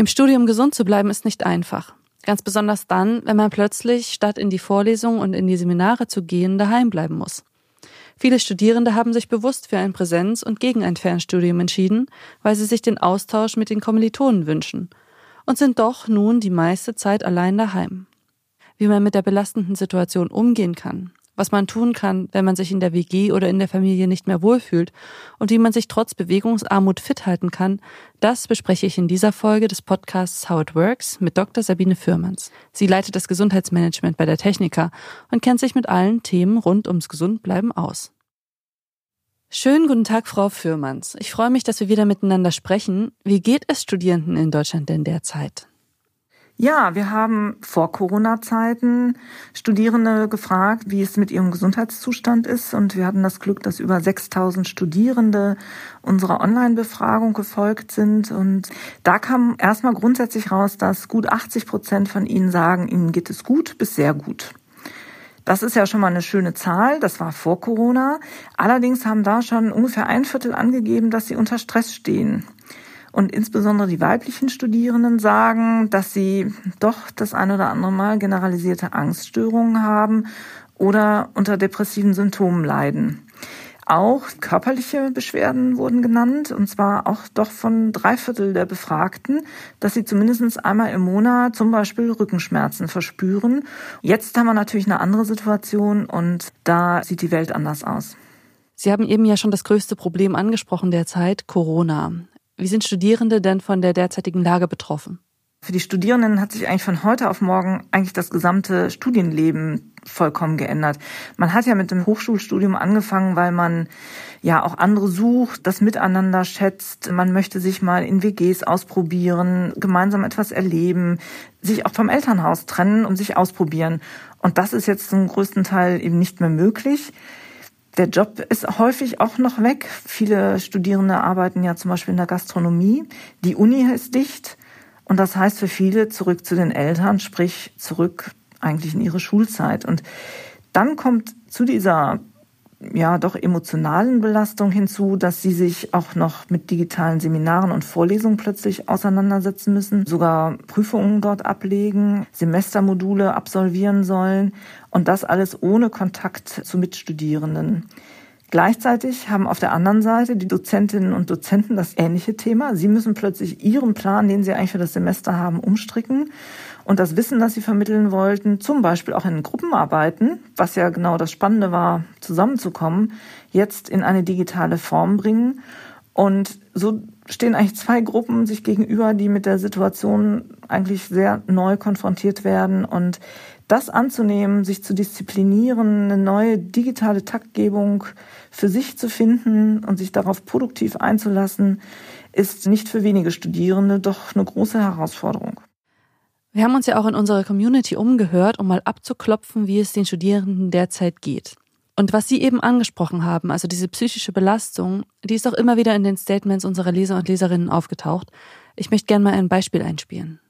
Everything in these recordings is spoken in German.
Im Studium gesund zu bleiben ist nicht einfach. Ganz besonders dann, wenn man plötzlich statt in die Vorlesungen und in die Seminare zu gehen, daheim bleiben muss. Viele Studierende haben sich bewusst für ein Präsenz- und gegen ein Fernstudium entschieden, weil sie sich den Austausch mit den Kommilitonen wünschen und sind doch nun die meiste Zeit allein daheim. Wie man mit der belastenden Situation umgehen kann, was man tun kann, wenn man sich in der WG oder in der Familie nicht mehr wohlfühlt und wie man sich trotz Bewegungsarmut fit halten kann, das bespreche ich in dieser Folge des Podcasts How It Works mit Dr. Sabine Fürmanns. Sie leitet das Gesundheitsmanagement bei der Techniker und kennt sich mit allen Themen rund ums Gesundbleiben aus. Schönen guten Tag, Frau Fürmanns. Ich freue mich, dass wir wieder miteinander sprechen. Wie geht es Studierenden in Deutschland denn derzeit? Ja, wir haben vor Corona-Zeiten Studierende gefragt, wie es mit ihrem Gesundheitszustand ist. Und wir hatten das Glück, dass über 6000 Studierende unserer Online-Befragung gefolgt sind. Und da kam erstmal grundsätzlich raus, dass gut 80 Prozent von ihnen sagen, ihnen geht es gut bis sehr gut. Das ist ja schon mal eine schöne Zahl. Das war vor Corona. Allerdings haben da schon ungefähr ein Viertel angegeben, dass sie unter Stress stehen. Und insbesondere die weiblichen Studierenden sagen, dass sie doch das ein oder andere Mal generalisierte Angststörungen haben oder unter depressiven Symptomen leiden. Auch körperliche Beschwerden wurden genannt, und zwar auch doch von drei Viertel der Befragten, dass sie zumindest einmal im Monat zum Beispiel Rückenschmerzen verspüren. Jetzt haben wir natürlich eine andere Situation und da sieht die Welt anders aus. Sie haben eben ja schon das größte Problem angesprochen derzeit, Corona. Wie sind Studierende denn von der derzeitigen Lage betroffen? Für die Studierenden hat sich eigentlich von heute auf morgen eigentlich das gesamte Studienleben vollkommen geändert. Man hat ja mit dem Hochschulstudium angefangen, weil man ja auch andere sucht, das Miteinander schätzt. Man möchte sich mal in WGs ausprobieren, gemeinsam etwas erleben, sich auch vom Elternhaus trennen und sich ausprobieren. Und das ist jetzt zum größten Teil eben nicht mehr möglich. Der Job ist häufig auch noch weg. Viele Studierende arbeiten ja zum Beispiel in der Gastronomie. Die Uni ist dicht. Und das heißt für viele zurück zu den Eltern, sprich zurück eigentlich in ihre Schulzeit. Und dann kommt zu dieser ja doch emotionalen Belastung hinzu, dass sie sich auch noch mit digitalen Seminaren und Vorlesungen plötzlich auseinandersetzen müssen, sogar Prüfungen dort ablegen, Semestermodule absolvieren sollen und das alles ohne Kontakt zu Mitstudierenden. Gleichzeitig haben auf der anderen Seite die Dozentinnen und Dozenten das ähnliche Thema. Sie müssen plötzlich ihren Plan, den sie eigentlich für das Semester haben, umstricken und das Wissen, das sie vermitteln wollten, zum Beispiel auch in Gruppenarbeiten, was ja genau das Spannende war, zusammenzukommen, jetzt in eine digitale Form bringen. Und so stehen eigentlich zwei Gruppen sich gegenüber, die mit der Situation eigentlich sehr neu konfrontiert werden. Und das anzunehmen, sich zu disziplinieren, eine neue digitale Taktgebung für sich zu finden und sich darauf produktiv einzulassen, ist nicht für wenige Studierende doch eine große Herausforderung. Wir haben uns ja auch in unserer Community umgehört, um mal abzuklopfen, wie es den Studierenden derzeit geht. Und was Sie eben angesprochen haben, also diese psychische Belastung, die ist auch immer wieder in den Statements unserer Leser und Leserinnen aufgetaucht. Ich möchte gerne mal ein Beispiel einspielen.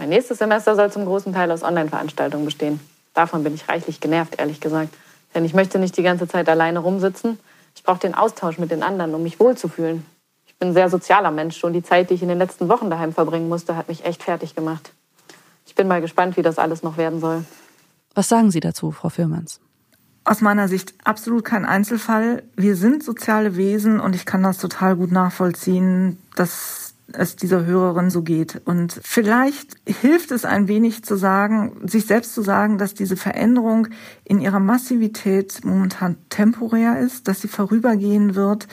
Mein nächstes Semester soll zum großen Teil aus Online-Veranstaltungen bestehen. Davon bin ich reichlich genervt, ehrlich gesagt. Denn ich möchte nicht die ganze Zeit alleine rumsitzen. Ich brauche den Austausch mit den anderen, um mich wohlzufühlen. Ich bin ein sehr sozialer Mensch und die Zeit, die ich in den letzten Wochen daheim verbringen musste, hat mich echt fertig gemacht. Ich bin mal gespannt, wie das alles noch werden soll. Was sagen Sie dazu, Frau Firmans? Aus meiner Sicht absolut kein Einzelfall. Wir sind soziale Wesen und ich kann das total gut nachvollziehen, dass es dieser Hörerin so geht. Und vielleicht hilft es ein wenig zu sagen, sich selbst zu sagen, dass diese Veränderung in ihrer Massivität momentan temporär ist, dass sie vorübergehen wird,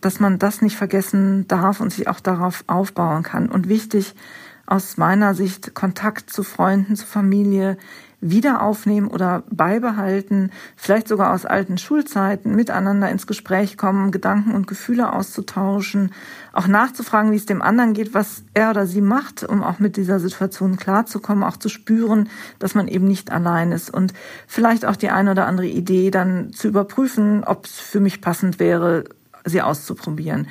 dass man das nicht vergessen darf und sich auch darauf aufbauen kann. Und wichtig, aus meiner Sicht Kontakt zu Freunden, zu Familie wieder aufnehmen oder beibehalten, vielleicht sogar aus alten Schulzeiten miteinander ins Gespräch kommen, Gedanken und Gefühle auszutauschen, auch nachzufragen, wie es dem anderen geht, was er oder sie macht, um auch mit dieser Situation klarzukommen, auch zu spüren, dass man eben nicht allein ist und vielleicht auch die eine oder andere Idee dann zu überprüfen, ob es für mich passend wäre, sie auszuprobieren.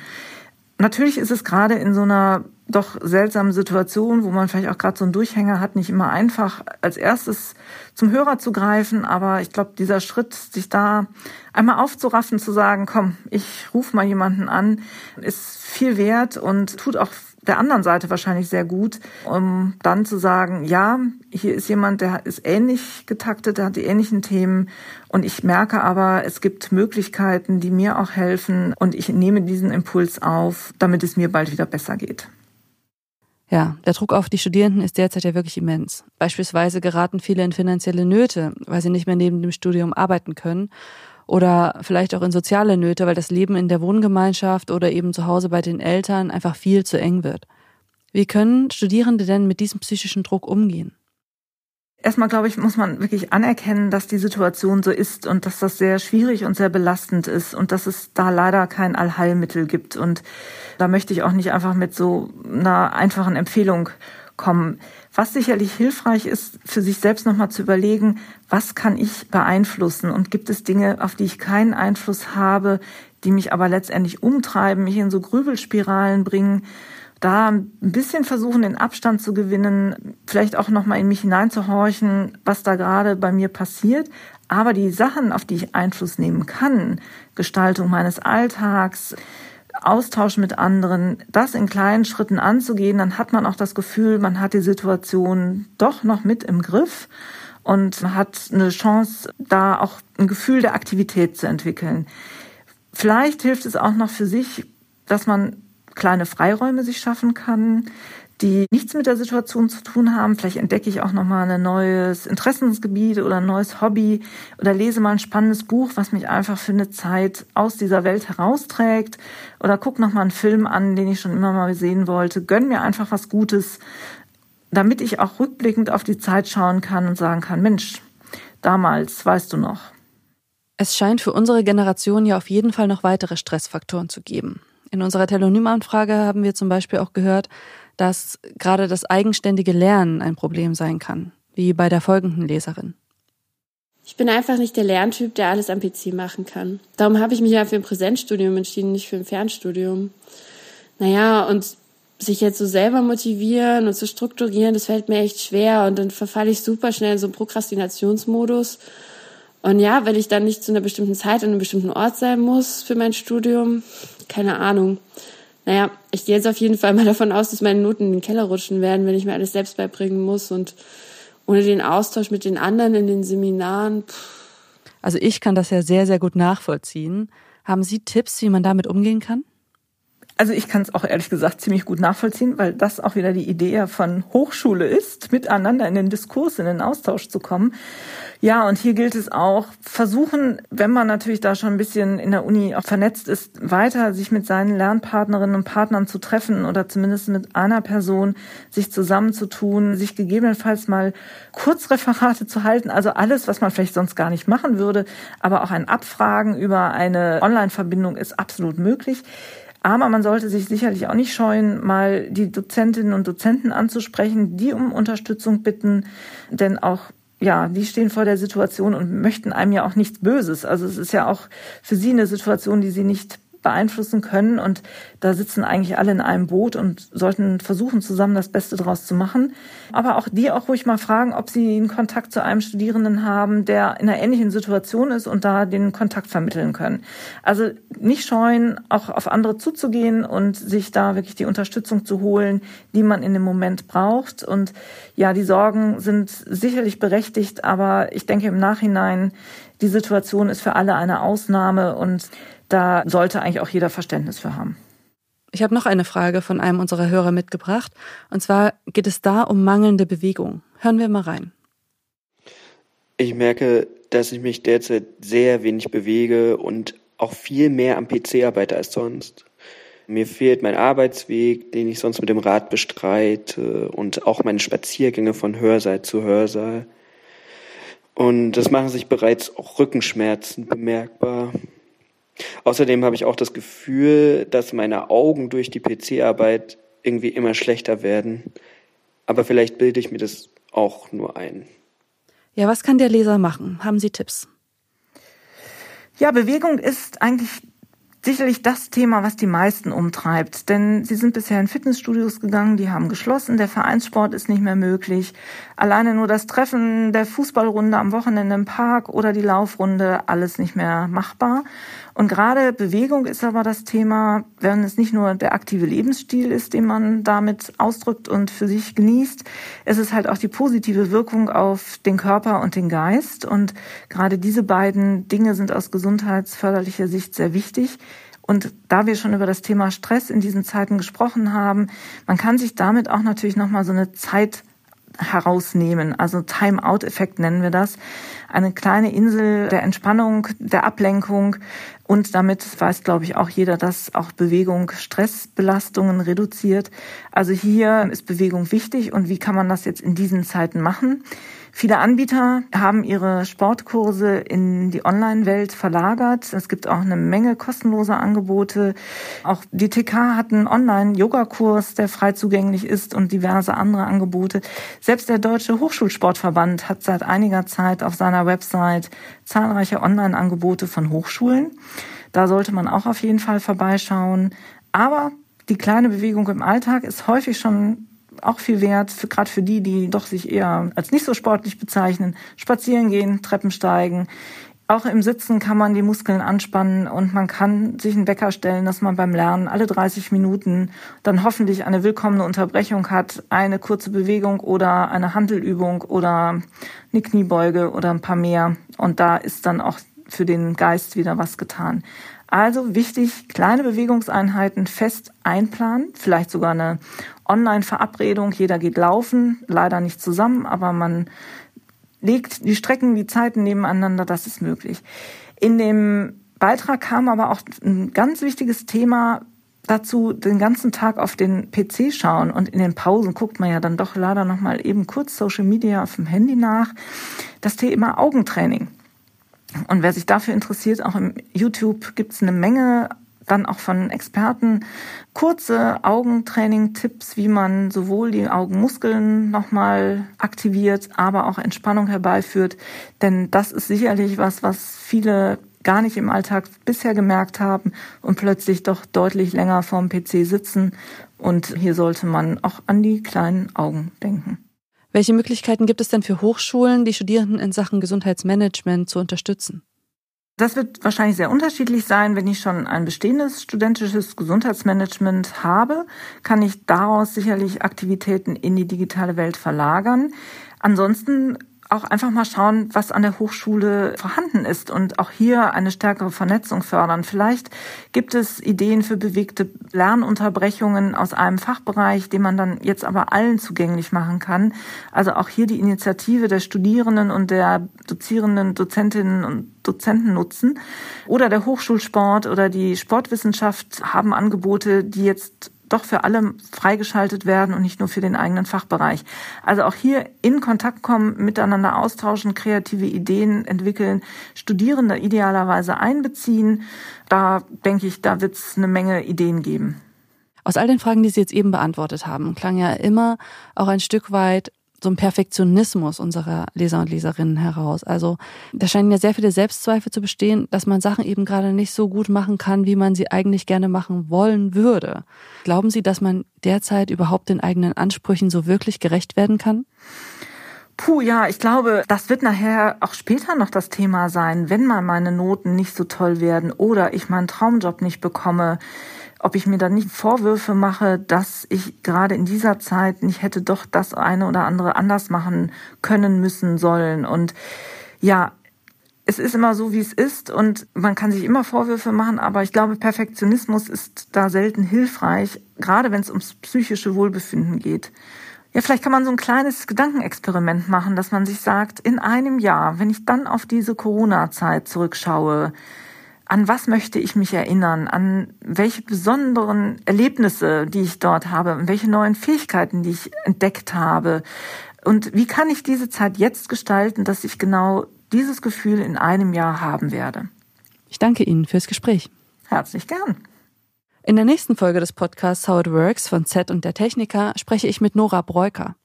Natürlich ist es gerade in so einer doch seltsamen Situation, wo man vielleicht auch gerade so einen Durchhänger hat, nicht immer einfach als erstes zum Hörer zu greifen. Aber ich glaube, dieser Schritt, sich da einmal aufzuraffen, zu sagen, komm, ich rufe mal jemanden an, ist viel wert und tut auch der anderen Seite wahrscheinlich sehr gut, um dann zu sagen, ja, hier ist jemand, der ist ähnlich getaktet, der hat die ähnlichen Themen und ich merke aber, es gibt Möglichkeiten, die mir auch helfen und ich nehme diesen Impuls auf, damit es mir bald wieder besser geht. Ja, der Druck auf die Studierenden ist derzeit ja wirklich immens. Beispielsweise geraten viele in finanzielle Nöte, weil sie nicht mehr neben dem Studium arbeiten können oder vielleicht auch in soziale Nöte, weil das Leben in der Wohngemeinschaft oder eben zu Hause bei den Eltern einfach viel zu eng wird. Wie können Studierende denn mit diesem psychischen Druck umgehen? Erstmal, glaube ich, muss man wirklich anerkennen, dass die Situation so ist und dass das sehr schwierig und sehr belastend ist und dass es da leider kein Allheilmittel gibt. Und da möchte ich auch nicht einfach mit so einer einfachen Empfehlung kommen. Was sicherlich hilfreich ist, für sich selbst nochmal zu überlegen, was kann ich beeinflussen und gibt es Dinge, auf die ich keinen Einfluss habe, die mich aber letztendlich umtreiben, mich in so Grübelspiralen bringen da ein bisschen versuchen, den Abstand zu gewinnen, vielleicht auch nochmal in mich hineinzuhorchen, was da gerade bei mir passiert. Aber die Sachen, auf die ich Einfluss nehmen kann, Gestaltung meines Alltags, Austausch mit anderen, das in kleinen Schritten anzugehen, dann hat man auch das Gefühl, man hat die Situation doch noch mit im Griff und hat eine Chance, da auch ein Gefühl der Aktivität zu entwickeln. Vielleicht hilft es auch noch für sich, dass man kleine Freiräume sich schaffen kann, die nichts mit der Situation zu tun haben. Vielleicht entdecke ich auch nochmal ein neues Interessensgebiet oder ein neues Hobby oder lese mal ein spannendes Buch, was mich einfach für eine Zeit aus dieser Welt herausträgt oder gucke nochmal einen Film an, den ich schon immer mal sehen wollte. Gönn mir einfach was Gutes, damit ich auch rückblickend auf die Zeit schauen kann und sagen kann, Mensch, damals, weißt du noch. Es scheint für unsere Generation ja auf jeden Fall noch weitere Stressfaktoren zu geben. In unserer Telonym-Anfrage haben wir zum Beispiel auch gehört, dass gerade das eigenständige Lernen ein Problem sein kann, wie bei der folgenden Leserin. Ich bin einfach nicht der Lerntyp, der alles am PC machen kann. Darum habe ich mich ja für ein Präsenzstudium entschieden, nicht für ein Fernstudium. Naja, und sich jetzt so selber motivieren und zu strukturieren, das fällt mir echt schwer und dann verfalle ich super schnell in so einen Prokrastinationsmodus. Und ja, wenn ich dann nicht zu einer bestimmten Zeit an einem bestimmten Ort sein muss für mein Studium, keine Ahnung. Naja, ich gehe jetzt auf jeden Fall mal davon aus, dass meine Noten in den Keller rutschen werden, wenn ich mir alles selbst beibringen muss und ohne den Austausch mit den anderen in den Seminaren. Pff. Also ich kann das ja sehr, sehr gut nachvollziehen. Haben Sie Tipps, wie man damit umgehen kann? Also ich kann es auch ehrlich gesagt ziemlich gut nachvollziehen, weil das auch wieder die Idee von Hochschule ist, miteinander in den Diskurs, in den Austausch zu kommen. Ja, und hier gilt es auch, versuchen, wenn man natürlich da schon ein bisschen in der Uni auch vernetzt ist, weiter sich mit seinen Lernpartnerinnen und Partnern zu treffen oder zumindest mit einer Person sich zusammenzutun, sich gegebenenfalls mal Kurzreferate zu halten, also alles, was man vielleicht sonst gar nicht machen würde, aber auch ein Abfragen über eine Online-Verbindung ist absolut möglich. Aber man sollte sich sicherlich auch nicht scheuen, mal die Dozentinnen und Dozenten anzusprechen, die um Unterstützung bitten, denn auch ja, die stehen vor der Situation und möchten einem ja auch nichts Böses. Also es ist ja auch für sie eine Situation, die sie nicht beeinflussen können. Und da sitzen eigentlich alle in einem Boot und sollten versuchen, zusammen das Beste draus zu machen. Aber auch die auch ruhig mal fragen, ob sie einen Kontakt zu einem Studierenden haben, der in einer ähnlichen Situation ist und da den Kontakt vermitteln können. Also nicht scheuen, auch auf andere zuzugehen und sich da wirklich die Unterstützung zu holen, die man in dem Moment braucht. Und ja, die Sorgen sind sicherlich berechtigt, aber ich denke im Nachhinein, die Situation ist für alle eine Ausnahme und da sollte eigentlich auch jeder Verständnis für haben. Ich habe noch eine Frage von einem unserer Hörer mitgebracht. Und zwar geht es da um mangelnde Bewegung. Hören wir mal rein. Ich merke, dass ich mich derzeit sehr wenig bewege und auch viel mehr am PC arbeite als sonst. Mir fehlt mein Arbeitsweg, den ich sonst mit dem Rad bestreite und auch meine Spaziergänge von Hörsaal zu Hörsaal. Und das machen sich bereits auch Rückenschmerzen bemerkbar. Außerdem habe ich auch das Gefühl, dass meine Augen durch die PC-Arbeit irgendwie immer schlechter werden. Aber vielleicht bilde ich mir das auch nur ein. Ja, was kann der Leser machen? Haben Sie Tipps? Ja, Bewegung ist eigentlich sicherlich das Thema, was die meisten umtreibt. Denn sie sind bisher in Fitnessstudios gegangen, die haben geschlossen, der Vereinssport ist nicht mehr möglich. Alleine nur das Treffen der Fußballrunde am Wochenende im Park oder die Laufrunde, alles nicht mehr machbar. Und gerade Bewegung ist aber das Thema, wenn es nicht nur der aktive Lebensstil ist, den man damit ausdrückt und für sich genießt, es ist halt auch die positive Wirkung auf den Körper und den Geist. Und gerade diese beiden Dinge sind aus gesundheitsförderlicher Sicht sehr wichtig. Und da wir schon über das Thema Stress in diesen Zeiten gesprochen haben, man kann sich damit auch natürlich nochmal so eine Zeit herausnehmen. Also Time-out-Effekt nennen wir das. Eine kleine Insel der Entspannung, der Ablenkung. Und damit weiß, glaube ich, auch jeder, dass auch Bewegung Stressbelastungen reduziert. Also hier ist Bewegung wichtig. Und wie kann man das jetzt in diesen Zeiten machen? Viele Anbieter haben ihre Sportkurse in die Online-Welt verlagert. Es gibt auch eine Menge kostenloser Angebote. Auch die TK hat einen Online-Yoga-Kurs, der frei zugänglich ist und diverse andere Angebote. Selbst der Deutsche Hochschulsportverband hat seit einiger Zeit auf seiner Website zahlreiche Online-Angebote von Hochschulen. Da sollte man auch auf jeden Fall vorbeischauen. Aber die kleine Bewegung im Alltag ist häufig schon auch viel wert, für, gerade für die, die doch sich eher als nicht so sportlich bezeichnen. Spazieren gehen, Treppen steigen. Auch im Sitzen kann man die Muskeln anspannen und man kann sich einen Wecker stellen, dass man beim Lernen alle 30 Minuten dann hoffentlich eine willkommene Unterbrechung hat, eine kurze Bewegung oder eine Handelübung oder eine Kniebeuge oder ein paar mehr. Und da ist dann auch für den Geist wieder was getan. Also wichtig, kleine Bewegungseinheiten fest einplanen, vielleicht sogar eine Online-Verabredung, jeder geht laufen, leider nicht zusammen, aber man legt die Strecken, die Zeiten nebeneinander, das ist möglich. In dem Beitrag kam aber auch ein ganz wichtiges Thema dazu, den ganzen Tag auf den PC schauen und in den Pausen guckt man ja dann doch leider noch mal eben kurz Social Media auf dem Handy nach. Das Thema Augentraining. Und wer sich dafür interessiert, auch im YouTube gibt es eine Menge dann auch von Experten kurze Augentraining-Tipps, wie man sowohl die Augenmuskeln nochmal aktiviert, aber auch Entspannung herbeiführt. Denn das ist sicherlich was, was viele gar nicht im Alltag bisher gemerkt haben und plötzlich doch deutlich länger vorm PC sitzen. Und hier sollte man auch an die kleinen Augen denken. Welche Möglichkeiten gibt es denn für Hochschulen, die Studierenden in Sachen Gesundheitsmanagement zu unterstützen? Das wird wahrscheinlich sehr unterschiedlich sein. Wenn ich schon ein bestehendes studentisches Gesundheitsmanagement habe, kann ich daraus sicherlich Aktivitäten in die digitale Welt verlagern. Ansonsten auch einfach mal schauen, was an der Hochschule vorhanden ist und auch hier eine stärkere Vernetzung fördern. Vielleicht gibt es Ideen für bewegte Lernunterbrechungen aus einem Fachbereich, den man dann jetzt aber allen zugänglich machen kann. Also auch hier die Initiative der Studierenden und der Dozierenden, Dozentinnen und Dozenten nutzen. Oder der Hochschulsport oder die Sportwissenschaft haben Angebote, die jetzt doch für alle freigeschaltet werden und nicht nur für den eigenen Fachbereich. Also auch hier in Kontakt kommen, miteinander austauschen, kreative Ideen entwickeln, Studierende idealerweise einbeziehen. Da denke ich, da wird es eine Menge Ideen geben. Aus all den Fragen, die Sie jetzt eben beantwortet haben, klang ja immer auch ein Stück weit so ein Perfektionismus unserer Leser und Leserinnen heraus. Also da scheinen ja sehr viele Selbstzweifel zu bestehen, dass man Sachen eben gerade nicht so gut machen kann, wie man sie eigentlich gerne machen wollen würde. Glauben Sie, dass man derzeit überhaupt den eigenen Ansprüchen so wirklich gerecht werden kann? Puh, ja, ich glaube, das wird nachher auch später noch das Thema sein, wenn mal meine Noten nicht so toll werden oder ich meinen Traumjob nicht bekomme ob ich mir dann nicht Vorwürfe mache, dass ich gerade in dieser Zeit nicht hätte doch das eine oder andere anders machen können, müssen, sollen. Und ja, es ist immer so, wie es ist und man kann sich immer Vorwürfe machen, aber ich glaube, Perfektionismus ist da selten hilfreich, gerade wenn es ums psychische Wohlbefinden geht. Ja, vielleicht kann man so ein kleines Gedankenexperiment machen, dass man sich sagt, in einem Jahr, wenn ich dann auf diese Corona-Zeit zurückschaue, an was möchte ich mich erinnern, an welche besonderen Erlebnisse, die ich dort habe, und welche neuen Fähigkeiten, die ich entdeckt habe. Und wie kann ich diese Zeit jetzt gestalten, dass ich genau dieses Gefühl in einem Jahr haben werde? Ich danke Ihnen fürs Gespräch. Herzlich gern. In der nächsten Folge des Podcasts How It Works von Z und der Techniker spreche ich mit Nora Breuker.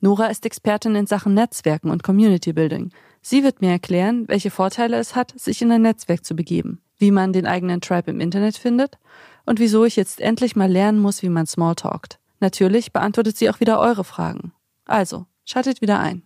Nora ist Expertin in Sachen Netzwerken und Community Building. Sie wird mir erklären, welche Vorteile es hat, sich in ein Netzwerk zu begeben wie man den eigenen Tribe im Internet findet und wieso ich jetzt endlich mal lernen muss, wie man Smalltalkt. Natürlich beantwortet sie auch wieder eure Fragen. Also, schaltet wieder ein.